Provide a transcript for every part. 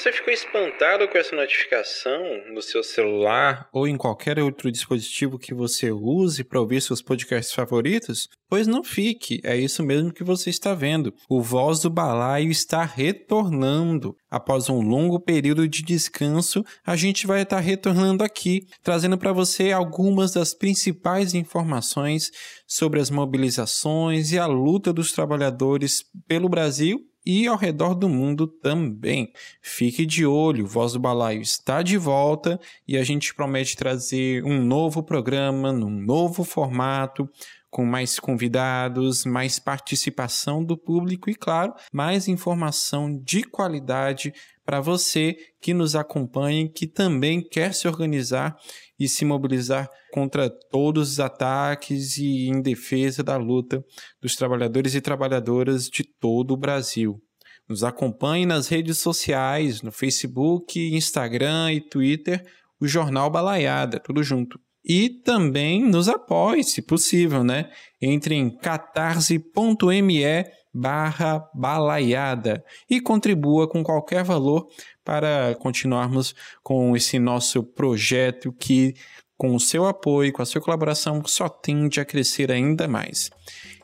Você ficou espantado com essa notificação no seu celular ou em qualquer outro dispositivo que você use para ouvir seus podcasts favoritos? Pois não fique, é isso mesmo que você está vendo. O Voz do Balaio está retornando. Após um longo período de descanso, a gente vai estar retornando aqui, trazendo para você algumas das principais informações sobre as mobilizações e a luta dos trabalhadores pelo Brasil e ao redor do mundo também. Fique de olho, Voz do Balaio está de volta e a gente promete trazer um novo programa, num novo formato, com mais convidados, mais participação do público e, claro, mais informação de qualidade para você que nos acompanha, que também quer se organizar e se mobilizar contra todos os ataques e em defesa da luta dos trabalhadores e trabalhadoras de todo o Brasil. Nos acompanhe nas redes sociais, no Facebook, Instagram e Twitter, o Jornal Balaiada, tudo junto. E também nos apoie, se possível, né? Entre em catarse.me barra balaiada e contribua com qualquer valor para continuarmos com esse nosso projeto que, com o seu apoio, com a sua colaboração, só tende a crescer ainda mais.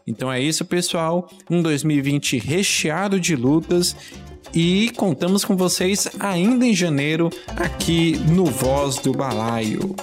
Então é isso, pessoal. Um 2020 recheado de lutas e contamos com vocês ainda em janeiro aqui no Voz do Balaio.